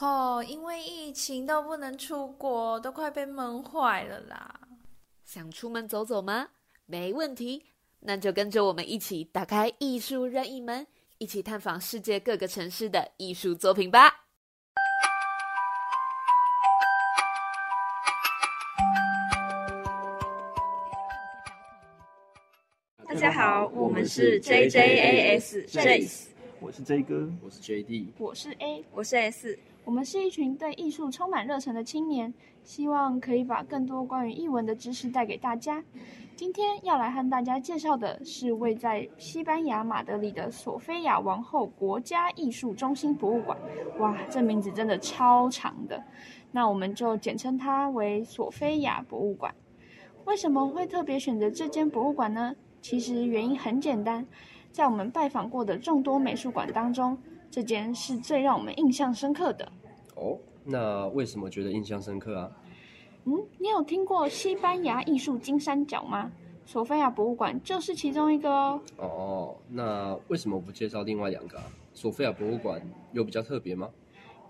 哦，因为疫情都不能出国，都快被闷坏了啦。想出门走走吗？没问题，那就跟着我们一起打开艺术任意门，一起探访世界各个城市的艺术作品吧。大家好，我们是 JJAS Jace，我是 J 哥，我是 JD，我是 A，我是 S。我们是一群对艺术充满热忱的青年，希望可以把更多关于艺文的知识带给大家。今天要来和大家介绍的是位在西班牙马德里的索菲亚王后国家艺术中心博物馆。哇，这名字真的超长的，那我们就简称它为索菲亚博物馆。为什么会特别选择这间博物馆呢？其实原因很简单，在我们拜访过的众多美术馆当中，这间是最让我们印象深刻的。哦，那为什么觉得印象深刻啊？嗯，你有听过西班牙艺术金三角吗？索菲亚博物馆就是其中一个哦。哦，那为什么不介绍另外两个？索菲亚博物馆有比较特别吗？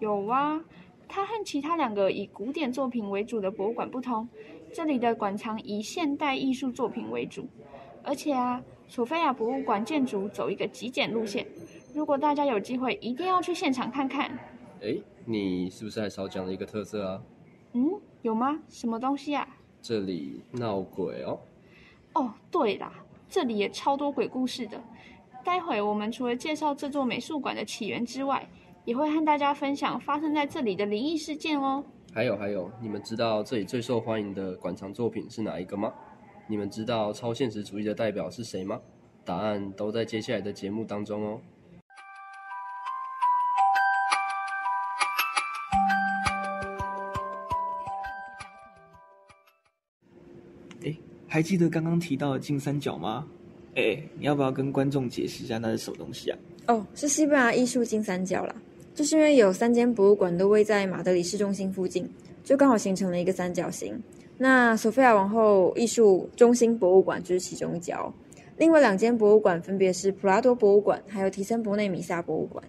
有啊，它和其他两个以古典作品为主的博物馆不同，这里的馆藏以现代艺术作品为主。而且啊，索菲亚博物馆建筑走一个极简路线，如果大家有机会，一定要去现场看看。哎，你是不是还少讲了一个特色啊？嗯，有吗？什么东西啊？这里闹鬼哦。哦，对啦，这里也超多鬼故事的。待会我们除了介绍这座美术馆的起源之外，也会和大家分享发生在这里的灵异事件哦。还有还有，你们知道这里最受欢迎的馆藏作品是哪一个吗？你们知道超现实主义的代表是谁吗？答案都在接下来的节目当中哦。哎，还记得刚刚提到的金三角吗？哎，你要不要跟观众解释一下那是什么东西啊？哦，是西班牙艺术金三角啦，就是因为有三间博物馆都位在马德里市中心附近，就刚好形成了一个三角形。那索菲亚王后艺术中心博物馆就是其中一角，另外两间博物馆分别是普拉多博物馆还有提森博内米萨博物馆。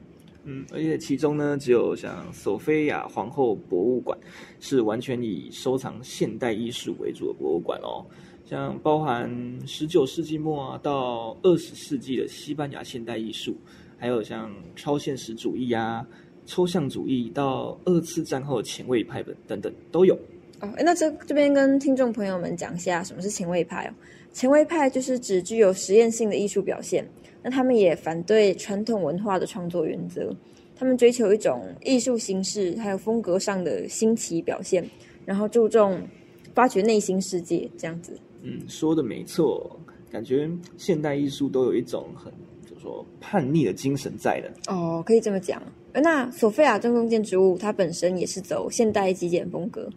嗯，而且其中呢，只有像索菲亚皇后博物馆是完全以收藏现代艺术为主的博物馆哦，像包含十九世纪末啊到二十世纪的西班牙现代艺术，还有像超现实主义啊、抽象主义到二次战后的前卫派本等等都有。哦，那这这边跟听众朋友们讲一下什么是前卫派哦。前卫派就是指具有实验性的艺术表现。那他们也反对传统文化的创作原则，他们追求一种艺术形式还有风格上的新奇表现，然后注重发掘内心世界这样子。嗯，说的没错，感觉现代艺术都有一种很怎么说叛逆的精神在的。哦，可以这么讲。那索菲亚正宫建筑物它本身也是走现代极简风格，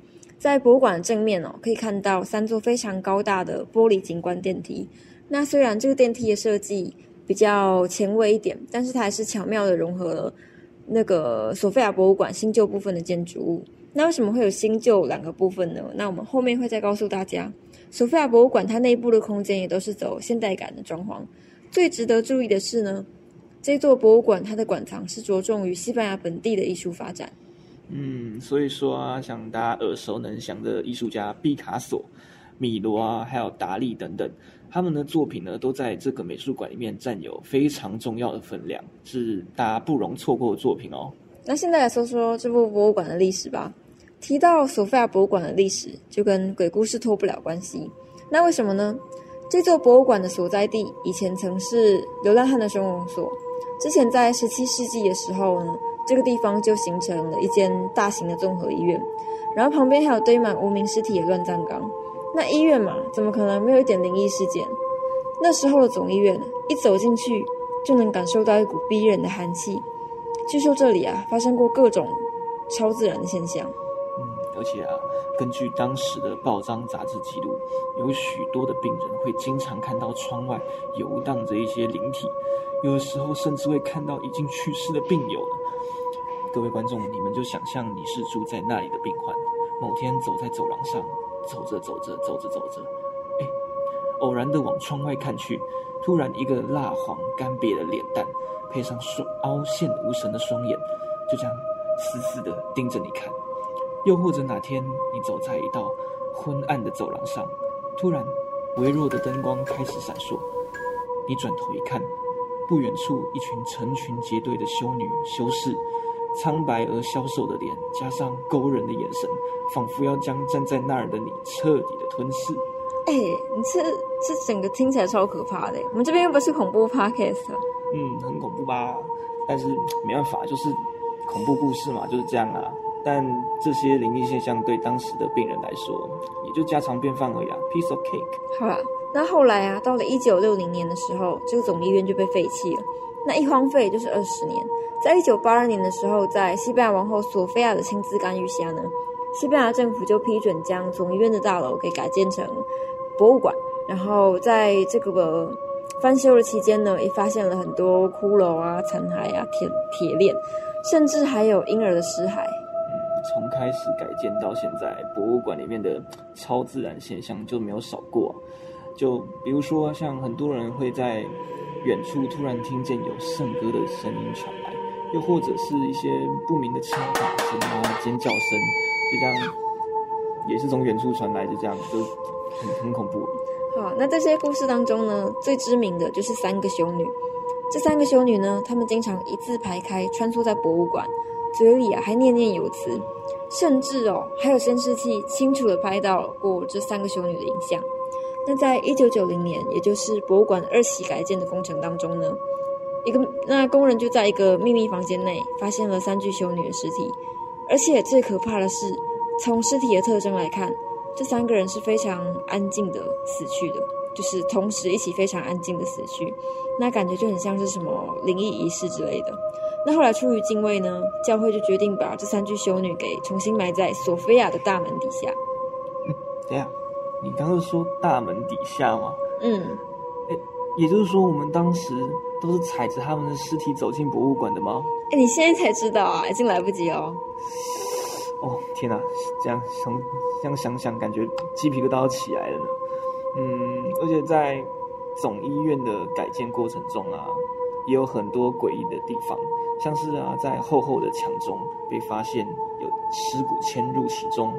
在博物馆的正面哦，可以看到三座非常高大的玻璃景观电梯。那虽然这个电梯的设计，比较前卫一点，但是它还是巧妙的融合了那个索菲亚博物馆新旧部分的建筑物。那为什么会有新旧两个部分呢？那我们后面会再告诉大家。索菲亚博物馆它内部的空间也都是走现代感的装潢。最值得注意的是呢，这座博物馆它的馆藏是着重于西班牙本地的艺术发展。嗯，所以说啊，像大家耳熟能详的艺术家毕卡索、米罗啊，还有达利等等。他们的作品呢，都在这个美术馆里面占有非常重要的分量，是大家不容错过的作品哦。那现在来说说这部博物馆的历史吧。提到索菲亚博物馆的历史，就跟鬼故事脱不了关系。那为什么呢？这座博物馆的所在地以前曾是流浪汉的收容所。之前在十七世纪的时候呢，这个地方就形成了一间大型的综合医院，然后旁边还有堆满无名尸体的乱葬岗。那医院嘛，怎么可能没有一点灵异事件？那时候的总医院，一走进去就能感受到一股逼人的寒气。据说这里啊，发生过各种超自然的现象。嗯，而且啊，根据当时的报章杂志记录，有许多的病人会经常看到窗外游荡着一些灵体，有的时候甚至会看到已经去世的病友。各位观众，你们就想象你是住在那里的病患，某天走在走廊上。走着走着走着走着，哎，偶然的往窗外看去，突然一个蜡黄干瘪的脸蛋，配上双凹陷无神的双眼，就这样死死地盯着你看。又或者哪天你走在一道昏暗的走廊上，突然微弱的灯光开始闪烁，你转头一看，不远处一群成群结队的修女、修士，苍白而消瘦的脸，加上勾人的眼神，仿佛要将站在那儿的你彻底的吞噬。哎、你这这整个听起来超可怕的。我们这边又不是恐怖 podcast，嗯，很恐怖吧？但是没办法，就是恐怖故事嘛，就是这样啊。但这些灵异现象对当时的病人来说，也就家常便饭而已啊，piece of cake。好啦，那后来啊，到了一九六零年的时候，这个总医院就被废弃了。那一荒废就是二十年。在一九八二年的时候，在西班牙王后索菲亚的亲自干预下呢，西班牙政府就批准将总医院的大楼给改建成博物馆。然后在这个翻修的期间呢，也发现了很多骷髅啊、残骸啊、铁铁链，甚至还有婴儿的尸骸。从开始改建到现在，博物馆里面的超自然现象就没有少过。就比如说，像很多人会在远处突然听见有圣歌的声音传来，又或者是一些不明的敲打声啊、尖叫声，就这样，也是从远处传来，就这样，就很很恐怖。好，那在这些故事当中呢，最知名的就是三个修女。这三个修女呢，她们经常一字排开穿梭在博物馆，嘴里啊还念念有词，甚至哦还有监视器清楚的拍到过这三个修女的影像。那在一九九零年，也就是博物馆二期改建的工程当中呢，一个那工人就在一个秘密房间内发现了三具修女的尸体，而且最可怕的是，从尸体的特征来看，这三个人是非常安静的死去的，就是同时一起非常安静的死去，那感觉就很像是什么灵异仪式之类的。那后来出于敬畏呢，教会就决定把这三具修女给重新埋在索菲亚的大门底下。等一下，你刚刚说大门底下吗？嗯，也就是说，我们当时都是踩着他们的尸体走进博物馆的吗？哎，你现在才知道啊，已经来不及哦。哦，天哪！这样想，这样想想，感觉鸡皮疙瘩要起来了呢。嗯，而且在总医院的改建过程中啊，也有很多诡异的地方，像是啊，在厚厚的墙中被发现有尸骨嵌入其中，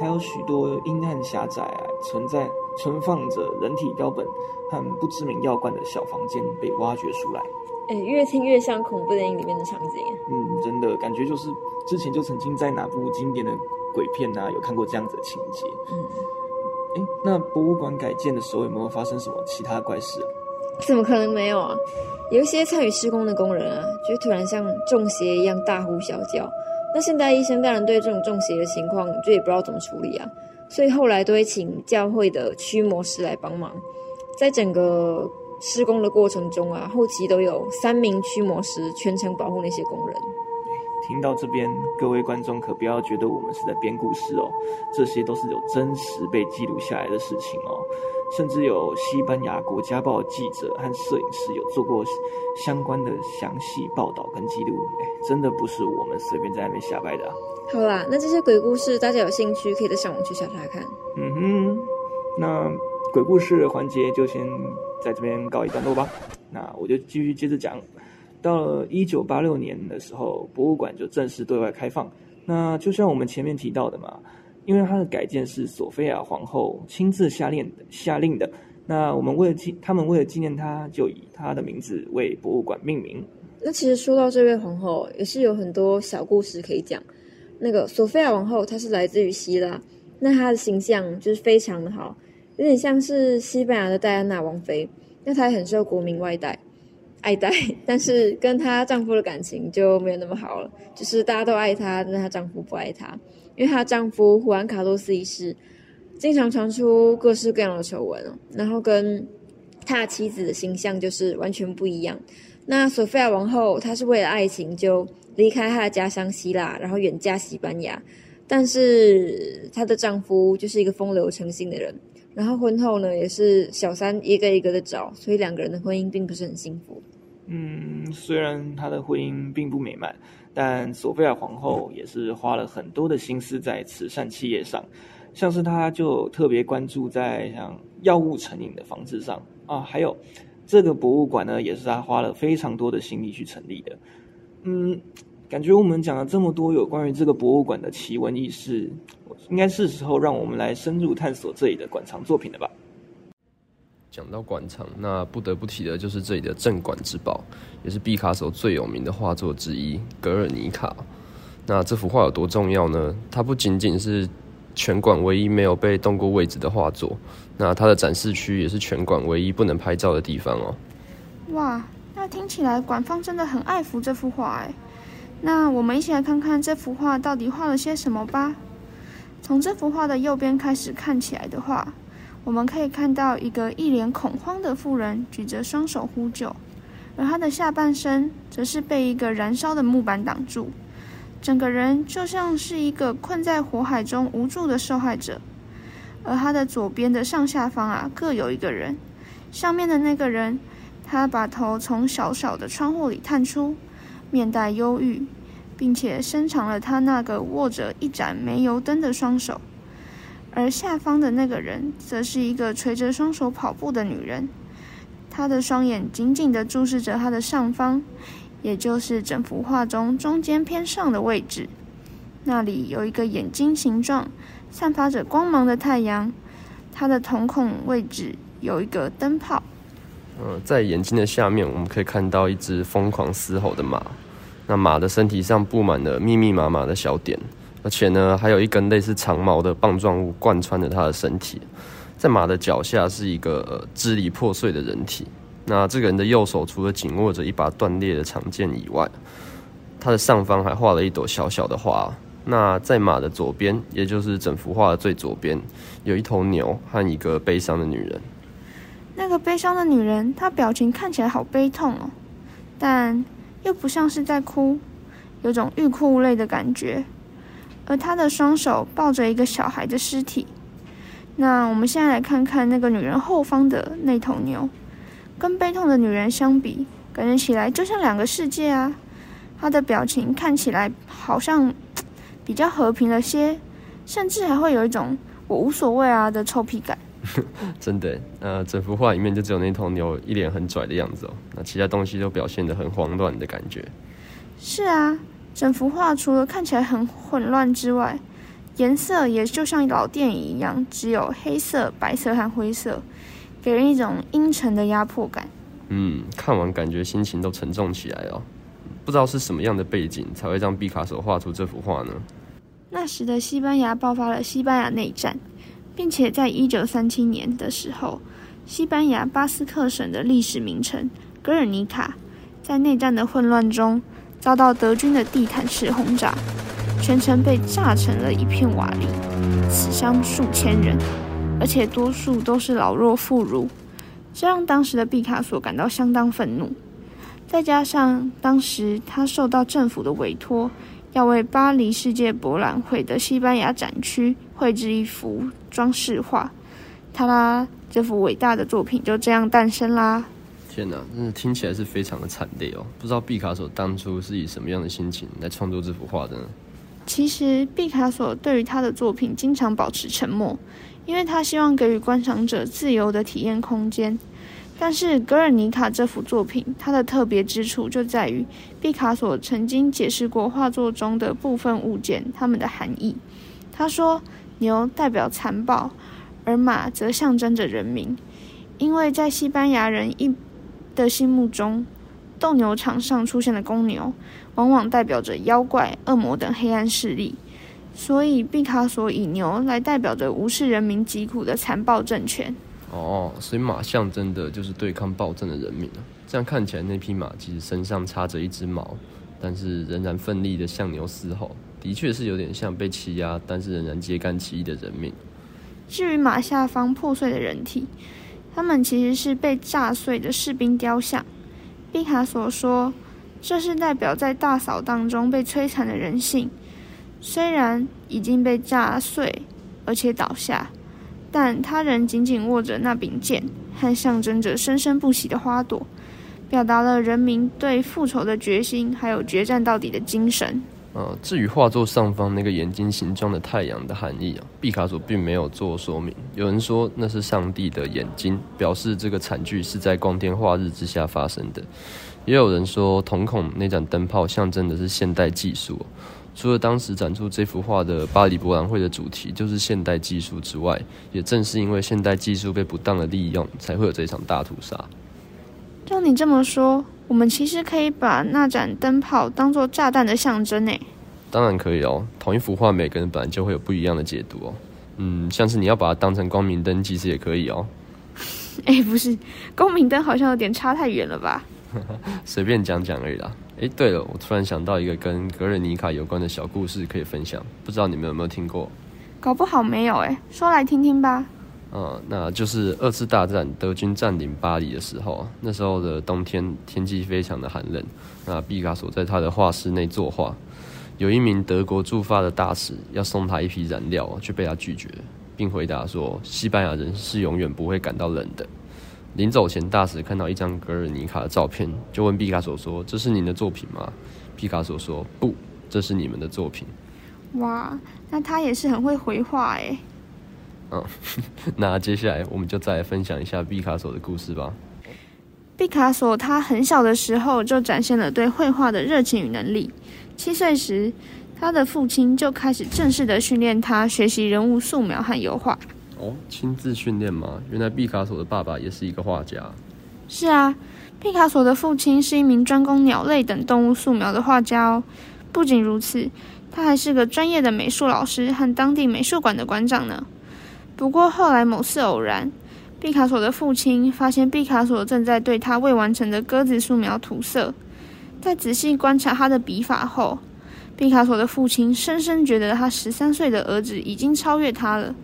还有许多阴暗狭窄、啊、存在存放着人体标本和不知名药罐的小房间被挖掘出来。哎，越听越像恐怖电影里面的场景。嗯，真的感觉就是之前就曾经在哪部经典的鬼片啊，有看过这样子的情节。嗯，哎，那博物馆改建的时候有没有发生什么其他怪事啊？怎么可能没有啊？有一些参与施工的工人啊，就突然像中邪一样大呼小叫。那现代医生当然对这种中邪的情况，就也不知道怎么处理啊，所以后来都会请教会的驱魔师来帮忙。在整个施工的过程中啊，后期都有三名驱魔师全程保护那些工人。听到这边，各位观众可不要觉得我们是在编故事哦，这些都是有真实被记录下来的事情哦，甚至有西班牙国家报记者和摄影师有做过相关的详细报道跟记录，哎，真的不是我们随便在那边瞎掰的啊。好啦，那这些鬼故事大家有兴趣可以再上网去查查看。嗯哼，那鬼故事的环节就先在这边告一段落吧。那我就继续接着讲。到了一九八六年的时候，博物馆就正式对外开放。那就像我们前面提到的嘛，因为它的改建是索菲亚皇后亲自下令的，下令的。那我们为了纪，他们为了纪念她，就以她的名字为博物馆命名。那其实说到这位皇后，也是有很多小故事可以讲。那个索菲亚王后，她是来自于希腊，那她的形象就是非常的好，有点像是西班牙的戴安娜王妃。那她也很受国民外戴。爱戴，但是跟她丈夫的感情就没有那么好了。就是大家都爱她，但她丈夫不爱她，因为她丈夫胡安卡洛斯一世经常传出各式各样的丑闻，然后跟他妻子的形象就是完全不一样。那索菲亚王后她是为了爱情就离开她的家乡希腊，然后远嫁西班牙，但是她的丈夫就是一个风流成性的人。然后婚后呢，也是小三一个一个的找，所以两个人的婚姻并不是很幸福。嗯，虽然她的婚姻并不美满，但索菲亚皇后也是花了很多的心思在慈善企业上，像是她就特别关注在像药物成瘾的防治上啊，还有这个博物馆呢，也是她花了非常多的心力去成立的。嗯，感觉我们讲了这么多有关于这个博物馆的奇闻异事，应该是时候让我们来深入探索这里的馆藏作品了吧？讲到馆藏，那不得不提的就是这里的镇馆之宝，也是毕卡索最有名的画作之一《格尔尼卡》。那这幅画有多重要呢？它不仅仅是全馆唯一没有被动过位置的画作，那它的展示区也是全馆唯一不能拍照的地方哦。哇，那听起来馆方真的很爱抚这幅画哎。那我们一起来看看这幅画到底画了些什么吧。从这幅画的右边开始看起来的话。我们可以看到一个一脸恐慌的妇人举着双手呼救，而她的下半身则是被一个燃烧的木板挡住，整个人就像是一个困在火海中无助的受害者。而她的左边的上下方啊各有一个人，上面的那个人，他把头从小小的窗户里探出，面带忧郁，并且伸长了他那个握着一盏煤油灯的双手。而下方的那个人，则是一个垂着双手跑步的女人，她的双眼紧紧地注视着她的上方，也就是整幅画中中间偏上的位置。那里有一个眼睛形状、散发着光芒的太阳，它的瞳孔位置有一个灯泡。呃，在眼睛的下面，我们可以看到一只疯狂嘶吼的马，那马的身体上布满了密密麻麻的小点。而且呢，还有一根类似长矛的棒状物贯穿着他的身体，在马的脚下是一个支离破碎的人体。那这个人的右手除了紧握着一把断裂的长剑以外，他的上方还画了一朵小小的花。那在马的左边，也就是整幅画的最左边，有一头牛和一个悲伤的女人。那个悲伤的女人，她表情看起来好悲痛哦，但又不像是在哭，有种欲哭无泪的感觉。而他的双手抱着一个小孩的尸体。那我们现在来看看那个女人后方的那头牛，跟悲痛的女人相比，感觉起来就像两个世界啊。她的表情看起来好像比较和平了些，甚至还会有一种我无所谓啊的臭屁感。真的，那，整幅画里面就只有那头牛一脸很拽的样子哦，那其他东西都表现得很慌乱的感觉。是啊。整幅画除了看起来很混乱之外，颜色也就像老电影一样，只有黑色、白色和灰色，给人一种阴沉的压迫感。嗯，看完感觉心情都沉重起来哦。不知道是什么样的背景才会让毕卡索画出这幅画呢？那时的西班牙爆发了西班牙内战，并且在一九三七年的时候，西班牙巴斯克省的历史名城格尔尼卡，在内战的混乱中。遭到德军的地毯式轰炸，全城被炸成了一片瓦砾，死伤数千人，而且多数都是老弱妇孺，这让当时的毕卡索感到相当愤怒。再加上当时他受到政府的委托，要为巴黎世界博览会的西班牙展区绘制一幅装饰画，他啦，这幅伟大的作品就这样诞生啦。天哪，真的听起来是非常的惨烈哦！不知道毕卡索当初是以什么样的心情来创作这幅画的呢？其实，毕卡索对于他的作品经常保持沉默，因为他希望给予观赏者自由的体验空间。但是，《格尔尼卡》这幅作品，它的特别之处就在于，毕卡索曾经解释过画作中的部分物件它们的含义。他说，牛代表残暴，而马则象征着人民，因为在西班牙人一的心目中，斗牛场上出现的公牛，往往代表着妖怪、恶魔等黑暗势力。所以，毕卡索以牛来代表着无视人民疾苦的残暴政权。哦，所以马象征的就是对抗暴政的人民啊。这样看起来，那匹马其实身上插着一只毛，但是仍然奋力的向牛嘶吼，的确是有点像被欺压，但是仍然揭竿起义的人民。至于马下方破碎的人体。他们其实是被炸碎的士兵雕像。毕卡索说，这是代表在大扫荡中被摧残的人性。虽然已经被炸碎，而且倒下，但他仍紧紧握着那柄剑，和象征着生生不息的花朵，表达了人民对复仇的决心，还有决战到底的精神。呃，至于画作上方那个眼睛形状的太阳的含义啊，毕卡索并没有做说明。有人说那是上帝的眼睛，表示这个惨剧是在光天化日之下发生的；也有人说，瞳孔那盏灯泡象征的是现代技术。除了当时展出这幅画的巴黎博览会的主题就是现代技术之外，也正是因为现代技术被不当的利用，才会有这场大屠杀。照你这么说，我们其实可以把那盏灯泡当做炸弹的象征呢？当然可以哦。同一幅画，每个人本来就会有不一样的解读哦。嗯，像是你要把它当成光明灯，其实也可以哦。哎，不是，光明灯好像有点差太远了吧？随便讲讲而已啦。哎，对了，我突然想到一个跟格瑞尼卡有关的小故事可以分享，不知道你们有没有听过？搞不好没有哎，说来听听吧。嗯，那就是二次大战德军占领巴黎的时候，那时候的冬天天气非常的寒冷。那毕卡索在他的画室内作画，有一名德国驻法的大使要送他一批燃料，却被他拒绝，并回答说：“西班牙人是永远不会感到冷的。”临走前，大使看到一张格尔尼卡的照片，就问毕卡索说：“这是您的作品吗？”毕卡索说：“不，这是你们的作品。”哇，那他也是很会回话哎。嗯，那接下来我们就再来分享一下毕卡索的故事吧。毕卡索他很小的时候就展现了对绘画的热情与能力。七岁时，他的父亲就开始正式的训练他学习人物素描和油画。哦，亲自训练吗？原来毕卡索的爸爸也是一个画家。是啊，毕卡索的父亲是一名专攻鸟类等动物素描的画家哦。不仅如此，他还是个专业的美术老师和当地美术馆的馆长呢。不过后来某次偶然，毕卡索的父亲发现毕卡索正在对他未完成的鸽子素描涂色。在仔细观察他的笔法后，毕卡索的父亲深深觉得他十三岁的儿子已经超越他了。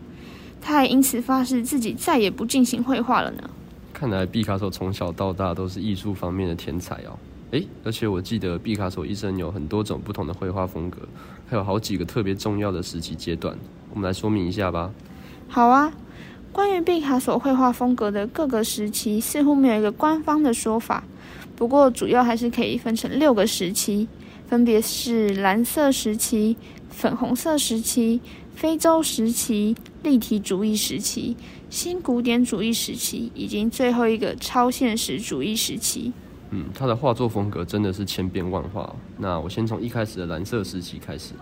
他还因此发誓自己再也不进行绘画了呢。看来毕卡索从小到大都是艺术方面的天才哦。诶，而且我记得毕卡索一生有很多种不同的绘画风格，还有好几个特别重要的时期阶段。我们来说明一下吧。好啊，关于毕卡索绘画风格的各个时期，似乎没有一个官方的说法。不过，主要还是可以分成六个时期，分别是蓝色时期、粉红色时期、非洲时期、立体主义时期、新古典主义时期，以及最后一个超现实主义时期。嗯，他的画作风格真的是千变万化。那我先从一开始的蓝色时期开始，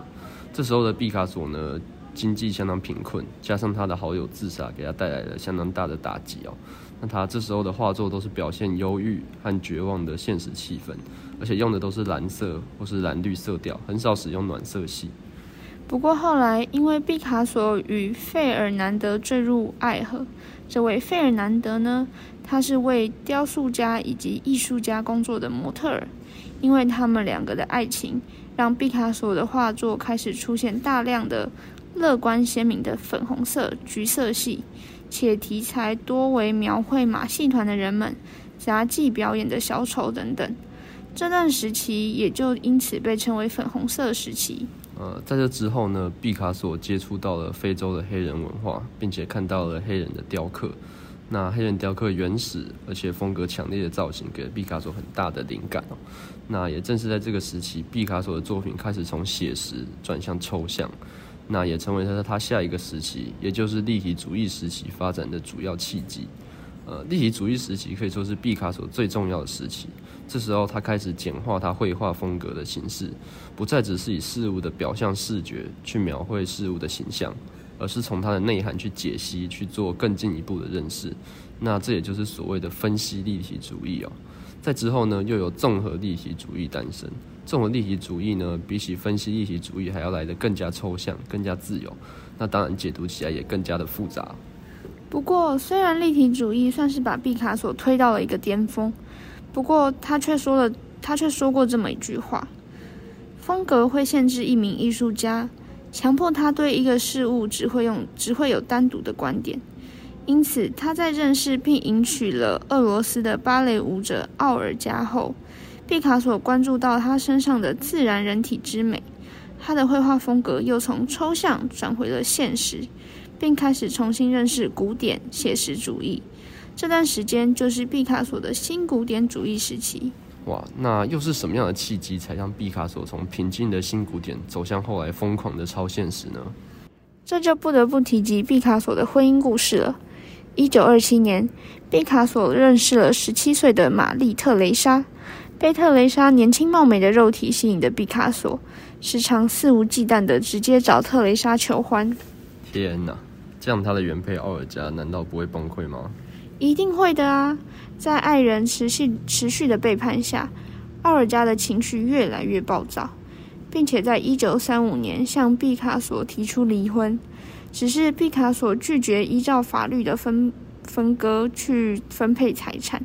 这时候的毕卡索呢？经济相当贫困，加上他的好友自杀，给他带来了相当大的打击哦。那他这时候的画作都是表现忧郁和绝望的现实气氛，而且用的都是蓝色或是蓝绿色调，很少使用暖色系。不过后来，因为毕卡索与费尔南德坠入爱河，这位费尔南德呢，他是为雕塑家以及艺术家工作的模特儿，因为他们两个的爱情，让毕卡索的画作开始出现大量的。乐观鲜明的粉红色、橘色系，且题材多为描绘马戏团的人们、杂技表演的小丑等等。这段时期也就因此被称为粉红色时期。呃，在这之后呢，毕卡索接触到了非洲的黑人文化，并且看到了黑人的雕刻。那黑人雕刻原始而且风格强烈的造型，给了毕卡索很大的灵感。那也正是在这个时期，毕卡索的作品开始从写实转向抽象。那也成为他他下一个时期，也就是立体主义时期发展的主要契机。呃，立体主义时期可以说是毕卡索最重要的时期。这时候，他开始简化他绘画风格的形式，不再只是以事物的表象视觉去描绘事物的形象，而是从它的内涵去解析，去做更进一步的认识。那这也就是所谓的分析立体主义哦。在之后呢，又有综合立体主义诞生。这种立体主义呢，比起分析立体主义还要来得更加抽象、更加自由。那当然解读起来也更加的复杂。不过，虽然立体主义算是把毕卡索推到了一个巅峰，不过他却说了，他却说过这么一句话：风格会限制一名艺术家，强迫他对一个事物只会用只会有单独的观点。因此，他在认识并迎娶了俄罗斯的芭蕾舞者奥尔加后，毕卡索关注到他身上的自然人体之美，他的绘画风格又从抽象转回了现实，并开始重新认识古典写实主义。这段时间就是毕卡索的新古典主义时期。哇，那又是什么样的契机，才让毕卡索从平静的新古典走向后来疯狂的超现实呢？这就不得不提及毕卡索的婚姻故事了。一九二七年，毕卡索认识了十七岁的玛丽特蕾莎。被特蕾莎年轻貌美的肉体吸引的毕卡索，时常肆无忌惮的直接找特蕾莎求欢。天哪，这样他的原配奥尔加难道不会崩溃吗？一定会的啊！在爱人持续持续的背叛下，奥尔加的情绪越来越暴躁，并且在一九三五年向毕卡索提出离婚。只是毕卡索拒绝依照法律的分分割去分配财产，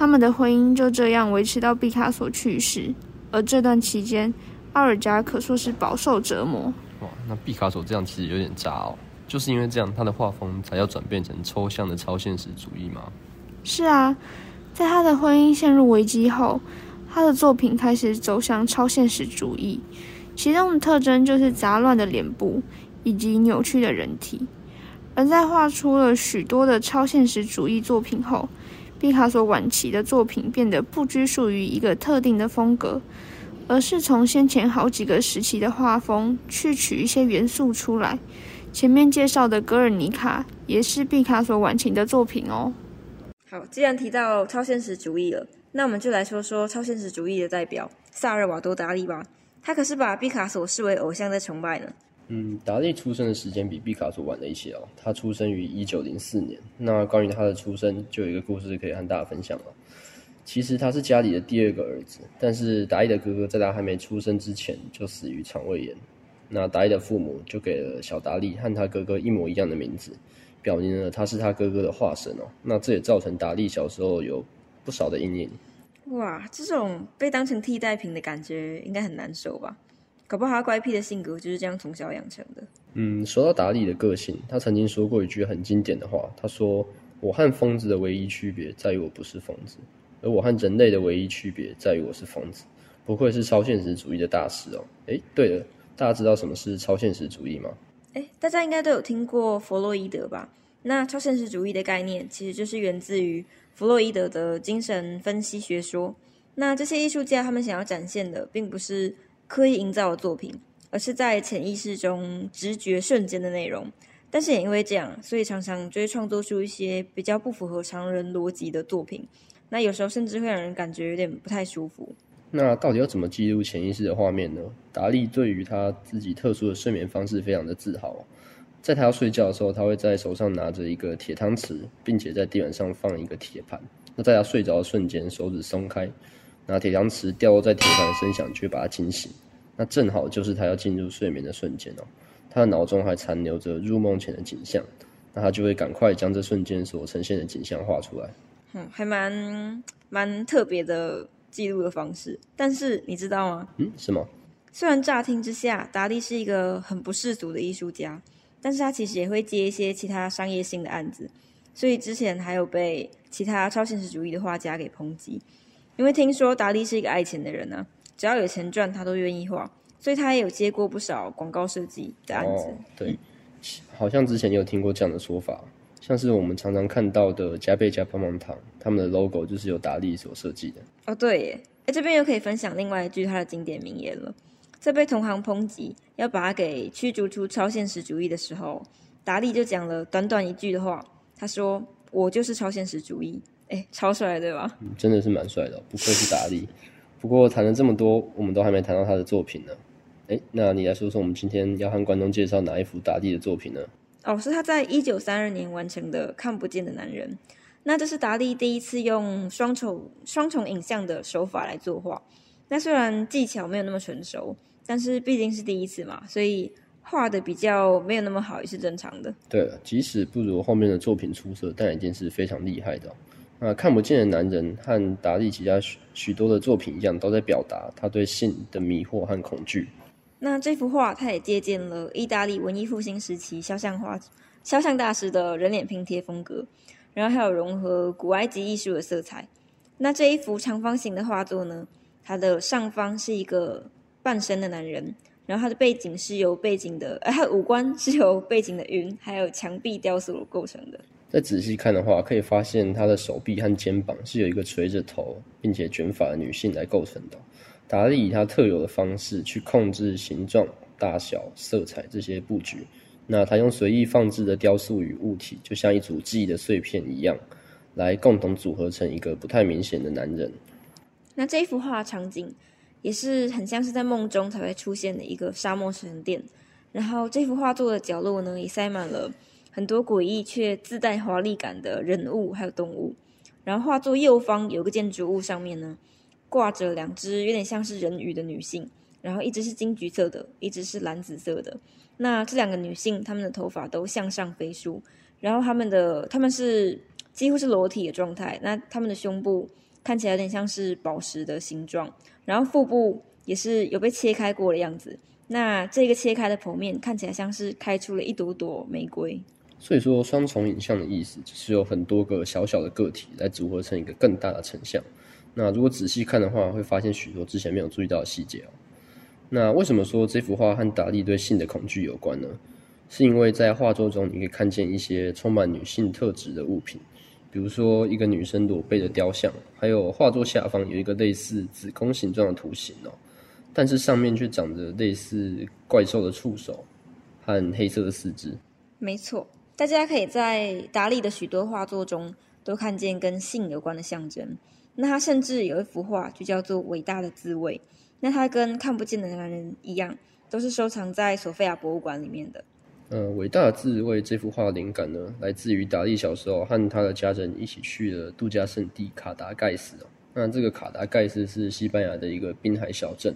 他们的婚姻就这样维持到毕卡索去世。而这段期间，奥尔加可说是饱受折磨。哇，那毕卡索这样其实有点渣哦，就是因为这样，他的画风才要转变成抽象的超现实主义吗？是啊，在他的婚姻陷入危机后，他的作品开始走向超现实主义，其中的特征就是杂乱的脸部。以及扭曲的人体，而在画出了许多的超现实主义作品后，毕卡索晚期的作品变得不拘束于一个特定的风格，而是从先前好几个时期的画风去取一些元素出来。前面介绍的《格尔尼卡》也是毕卡索晚期的作品哦。好，既然提到超现实主义了，那我们就来说说超现实主义的代表萨尔瓦多·达利吧。他可是把毕卡索视为偶像在崇拜呢。嗯，达利出生的时间比毕卡索晚了一些哦。他出生于一九零四年。那关于他的出生，就有一个故事可以和大家分享了。其实他是家里的第二个儿子，但是达利的哥哥在他还没出生之前就死于肠胃炎。那达利的父母就给了小达利和他哥哥一模一样的名字，表明了他是他哥哥的化身哦。那这也造成达利小时候有不少的阴影。哇，这种被当成替代品的感觉应该很难受吧？搞不好他乖癖的性格就是这样从小养成的。嗯，说到达利的个性，他曾经说过一句很经典的话，他说：“我和疯子的唯一区别在于我不是疯子，而我和人类的唯一区别在于我是疯子。”不愧是超现实主义的大师哦。诶，对了，大家知道什么是超现实主义吗？诶，大家应该都有听过弗洛伊德吧？那超现实主义的概念其实就是源自于弗洛伊德的精神分析学说。那这些艺术家他们想要展现的，并不是。刻意营造的作品，而是在潜意识中直觉瞬间的内容。但是也因为这样，所以常常就会创作出一些比较不符合常人逻辑的作品。那有时候甚至会让人感觉有点不太舒服。那到底要怎么记录潜意识的画面呢？达利对于他自己特殊的睡眠方式非常的自豪。在他要睡觉的时候，他会在手上拿着一个铁汤匙，并且在地板上放一个铁盘。那在他睡着的瞬间，手指松开。拿铁汤匙掉落在铁盘的声响，去把他惊醒。那正好就是他要进入睡眠的瞬间哦。他的脑中还残留着入梦前的景象，那他就会赶快将这瞬间所呈现的景象画出来。嗯，还蛮蛮特别的记录的方式。但是你知道吗？嗯，是吗？虽然乍听之下，达利是一个很不世俗的艺术家，但是他其实也会接一些其他商业性的案子，所以之前还有被其他超现实主义的画家给抨击。因为听说达利是一个爱钱的人呢，只要有钱赚，他都愿意花，所以他也有接过不少广告设计的案子。对，好像之前有听过这样的说法，像是我们常常看到的加倍加棒棒糖，他们的 logo 就是由达利所设计的。哦，对耶，哎，这边又可以分享另外一句他的经典名言了。在被同行抨击要把他给驱逐出超现实主义的时候，达利就讲了短短一句的话，他说：“我就是超现实主义。”哎，超帅，对吧？嗯，真的是蛮帅的，不愧是达利。不过谈了这么多，我们都还没谈到他的作品呢。哎，那你来说说，我们今天要和观众介绍哪一幅达利的作品呢？哦，是他在一九三二年完成的《看不见的男人》。那这是达利第一次用双重双重影像的手法来作画。那虽然技巧没有那么成熟，但是毕竟是第一次嘛，所以画的比较没有那么好也是正常的。对了，即使不如后面的作品出色，但已经是非常厉害的。那看不见的男人和达利其他许许多的作品一样，都在表达他对性的迷惑和恐惧。那这幅画，他也借鉴了意大利文艺复兴时期肖像画肖像大师的人脸拼贴风格，然后还有融合古埃及艺术的色彩。那这一幅长方形的画作呢，它的上方是一个半身的男人，然后它的背景是由背景的，呃，它的五官是由背景的云还有墙壁雕塑构成的。再仔细看的话，可以发现他的手臂和肩膀是有一个垂着头并且卷发的女性来构成的。达利以他特有的方式去控制形状、大小、色彩这些布局。那他用随意放置的雕塑与物体，就像一组记忆的碎片一样，来共同组合成一个不太明显的男人。那这一幅画场景也是很像是在梦中才会出现的一个沙漠神殿。然后这幅画作的角落呢，也塞满了很多诡异却自带华丽感的人物还有动物。然后画作右方有个建筑物上面呢，挂着两只有点像是人鱼的女性，然后一只是金橘色的，一只是蓝紫色的。那这两个女性，她们的头发都向上飞梳，然后她们的她们是几乎是裸体的状态。那她们的胸部看起来有点像是宝石的形状，然后腹部也是有被切开过的样子。那这个切开的剖面看起来像是开出了一朵朵玫瑰。所以说，双重影像的意思就是有很多个小小的个体来组合成一个更大的成像。那如果仔细看的话，会发现许多之前没有注意到的细节哦。那为什么说这幅画和达利对性的恐惧有关呢？是因为在画作中你可以看见一些充满女性特质的物品，比如说一个女生裸背的雕像，还有画作下方有一个类似子宫形状的图形哦，但是上面却长着类似怪兽的触手和黑色的四肢。没错。大家可以在达利的许多画作中都看见跟性有关的象征。那他甚至有一幅画就叫做《伟大的自慰》，那他跟看不见的男人一样，都是收藏在索菲亚博物馆里面的。呃，《伟大的自慰》这幅画的灵感呢，来自于达利小时候和他的家人一起去了度假胜地卡达盖斯。那这个卡达盖斯是西班牙的一个滨海小镇。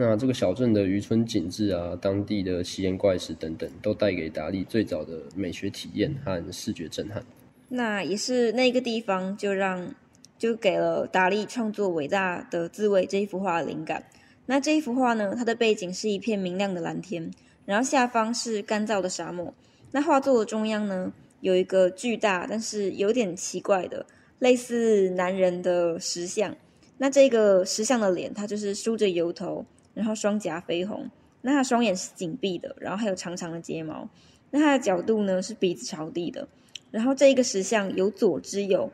那这个小镇的渔村景致啊，当地的奇岩怪石等等，都带给达利最早的美学体验和视觉震撼。那也是那个地方，就让就给了达利创作《伟大的自慰》这一幅画的灵感。那这一幅画呢，它的背景是一片明亮的蓝天，然后下方是干燥的沙漠。那画作的中央呢，有一个巨大但是有点奇怪的类似男人的石像。那这个石像的脸，它就是梳着油头。然后双颊绯红，那她双眼是紧闭的，然后还有长长的睫毛。那她的角度呢是鼻子朝地的。然后这一个石像由左至右，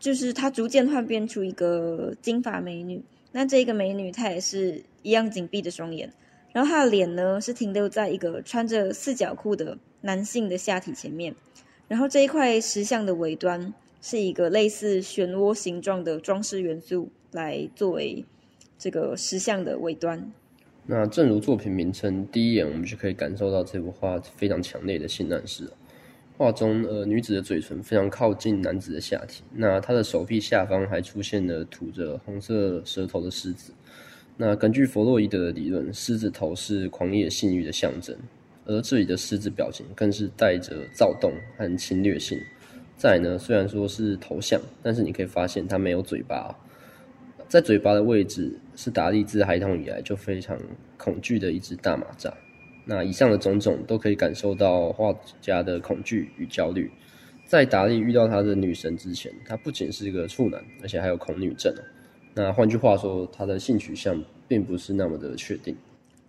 就是她逐渐幻变出一个金发美女。那这个美女她也是一样紧闭的双眼。然后她的脸呢是停留在一个穿着四角裤的男性的下体前面。然后这一块石像的尾端是一个类似漩涡形状的装饰元素来作为。这个石像的尾端。那正如作品名称，第一眼我们就可以感受到这幅画非常强烈的性暗示。画中，呃，女子的嘴唇非常靠近男子的下体，那她的手臂下方还出现了吐着红色舌头的狮子。那根据弗洛伊德的理论，狮子头是狂野性欲的象征，而这里的狮子表情更是带着躁动和侵略性。再呢，虽然说是头像，但是你可以发现它没有嘴巴。在嘴巴的位置是达利自孩童以来就非常恐惧的一只大马扎。那以上的种种都可以感受到画家的恐惧与焦虑。在达利遇到他的女神之前，他不仅是一个处男，而且还有恐女症。那换句话说，他的性取向并不是那么的确定。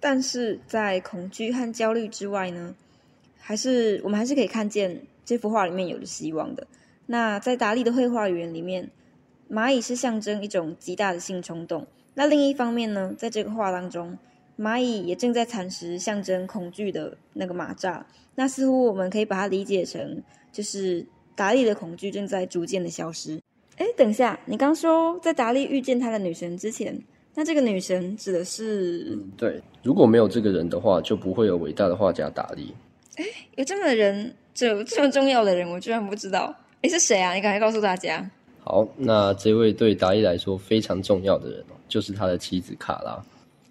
但是在恐惧和焦虑之外呢，还是我们还是可以看见这幅画里面有着希望的。那在达利的绘画语言里面。蚂蚁是象征一种极大的性冲动。那另一方面呢，在这个画当中，蚂蚁也正在蚕食象征恐惧的那个蚂蚱。那似乎我们可以把它理解成，就是达利的恐惧正在逐渐的消失。哎，等一下，你刚说在达利遇见他的女神之前，那这个女神指的是？对，如果没有这个人的话，就不会有伟大的画家达利。哎，有这么的人，这这么重要的人，我居然不知道。哎，是谁啊？你赶快告诉大家。好，那这位对达利来说非常重要的人哦，就是他的妻子卡拉。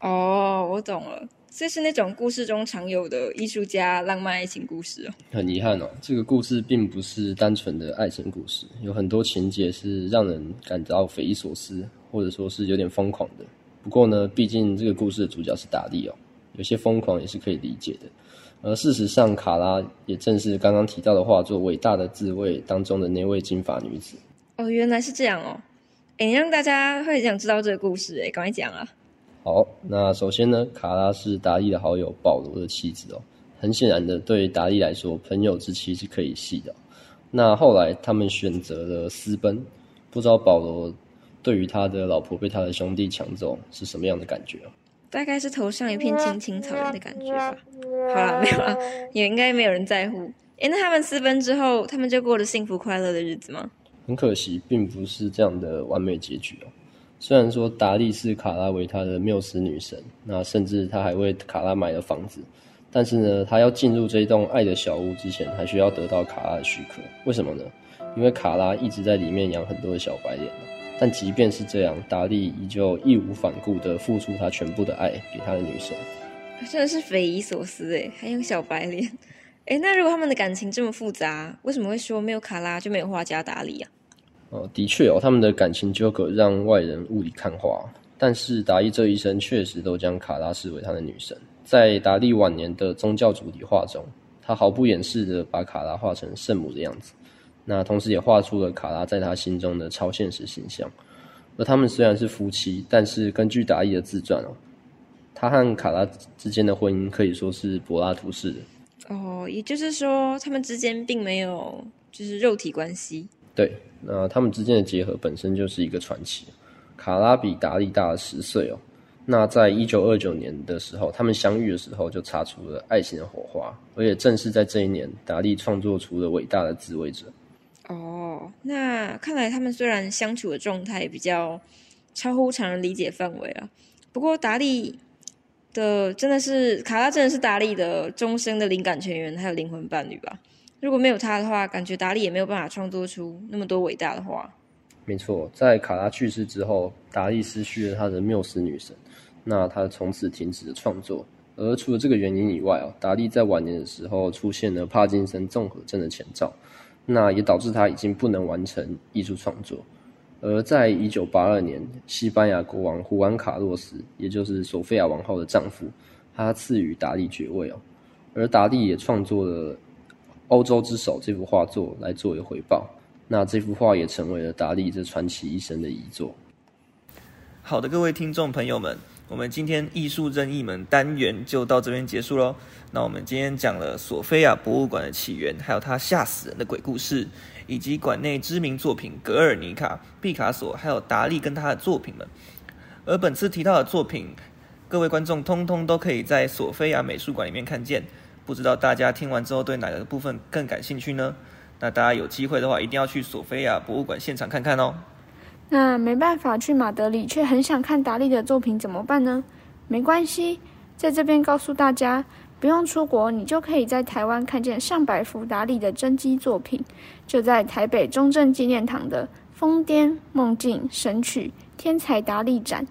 哦，我懂了，这是那种故事中常有的艺术家浪漫爱情故事哦。很遗憾哦，这个故事并不是单纯的爱情故事，有很多情节是让人感到匪夷所思，或者说是有点疯狂的。不过呢，毕竟这个故事的主角是达利哦，有些疯狂也是可以理解的。而事实上，卡拉也正是刚刚提到的画作《伟大的自卫》当中的那位金发女子。哦，原来是这样哦！哎，让大家会想知道这个故事，哎，赶快讲啊！好，那首先呢，卡拉是达利的好友保罗的妻子哦。很显然的，对达利来说，朋友之妻是可以戏的。那后来他们选择了私奔，不知道保罗对于他的老婆被他的兄弟抢走是什么样的感觉大概是头上一片青青草原的感觉吧。好了，没有了，也应该没有人在乎。哎，那他们私奔之后，他们就过了幸福快乐的日子吗？很可惜，并不是这样的完美结局哦。虽然说达利是卡拉维他的缪斯女神，那甚至他还为卡拉买了房子，但是呢，他要进入这栋爱的小屋之前，还需要得到卡拉的许可。为什么呢？因为卡拉一直在里面养很多的小白脸但即便是这样，达利依旧义无反顾地付出他全部的爱给他的女神。真的是匪夷所思哎，还有小白脸。哎，那如果他们的感情这么复杂，为什么会说没有卡拉就没有画家达利啊？哦，的确哦，他们的感情纠葛让外人雾里看花。但是达利这一生确实都将卡拉视为他的女神。在达利晚年的宗教主题画中，他毫不掩饰的把卡拉画成圣母的样子。那同时也画出了卡拉在他心中的超现实形象。而他们虽然是夫妻，但是根据达利的自传哦，他和卡拉之间的婚姻可以说是柏拉图式的。哦，也就是说，他们之间并没有就是肉体关系。对。那他们之间的结合本身就是一个传奇。卡拉比达利大了十岁哦。那在一九二九年的时候，他们相遇的时候就擦出了爱情的火花，而且正是在这一年，达利创作出了伟大的自卫者。哦，那看来他们虽然相处的状态比较超乎常人理解范围啊，不过达利的真的是卡拉，真的是达利的终生的灵感泉源，还有灵魂伴侣吧。如果没有他的话，感觉达利也没有办法创作出那么多伟大的画。没错，在卡拉去世之后，达利失去了他的缪斯女神，那他从此停止了创作。而除了这个原因以外哦，达利在晚年的时候出现了帕金森综合症的前兆，那也导致他已经不能完成艺术创作。而在一九八二年，西班牙国王胡安卡洛斯，也就是索菲亚王后的丈夫，他赐予达利爵位哦，而达利也创作了。欧洲之首这幅画作来作为回报，那这幅画也成为了达利这传奇一生的遗作。好的，各位听众朋友们，我们今天艺术任意门单元就到这边结束喽。那我们今天讲了索菲亚博物馆的起源，还有它吓死人的鬼故事，以及馆内知名作品格尔尼卡、毕卡索，还有达利跟他的作品们。而本次提到的作品，各位观众通通都可以在索菲亚美术馆里面看见。不知道大家听完之后对哪个部分更感兴趣呢？那大家有机会的话，一定要去索菲亚博物馆现场看看哦。那没办法去马德里，却很想看达利的作品怎么办呢？没关系，在这边告诉大家，不用出国，你就可以在台湾看见上百幅达利的真迹作品，就在台北中正纪念堂的“疯癫梦境神曲天才达利展”。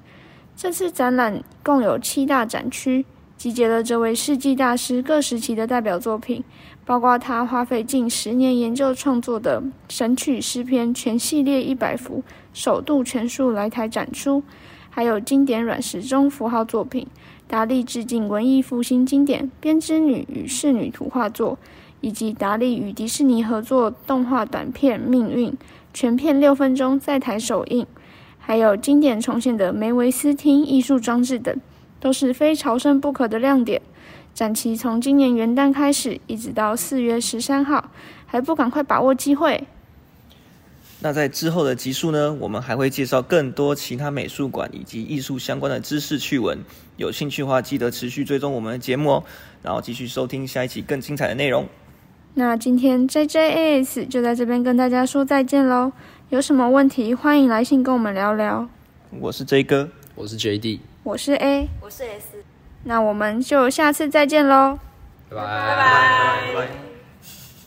这次展览共有七大展区。集结了这位世纪大师各时期的代表作品，包括他花费近十年研究创作的《神曲诗篇》全系列一百幅，首度全数来台展出；还有经典软时钟符号作品，达利致敬文艺复兴经典《编织女与侍女图画作》，以及达利与迪士尼合作动画短片《命运》，全片六分钟在台首映；还有经典重现的梅维斯汀艺术装置等。都是非朝圣不可的亮点。展期从今年元旦开始，一直到四月十三号，还不赶快把握机会？那在之后的集数呢，我们还会介绍更多其他美术馆以及艺术相关的知识趣闻。有兴趣的话，记得持续追踪我们的节目哦，然后继续收听下一期更精彩的内容。那今天 JJAS 就在这边跟大家说再见喽。有什么问题，欢迎来信跟我们聊聊。我是 J 哥，我是 JD。我是 A，我是 S，那我们就下次再见喽，拜拜拜拜拜拜。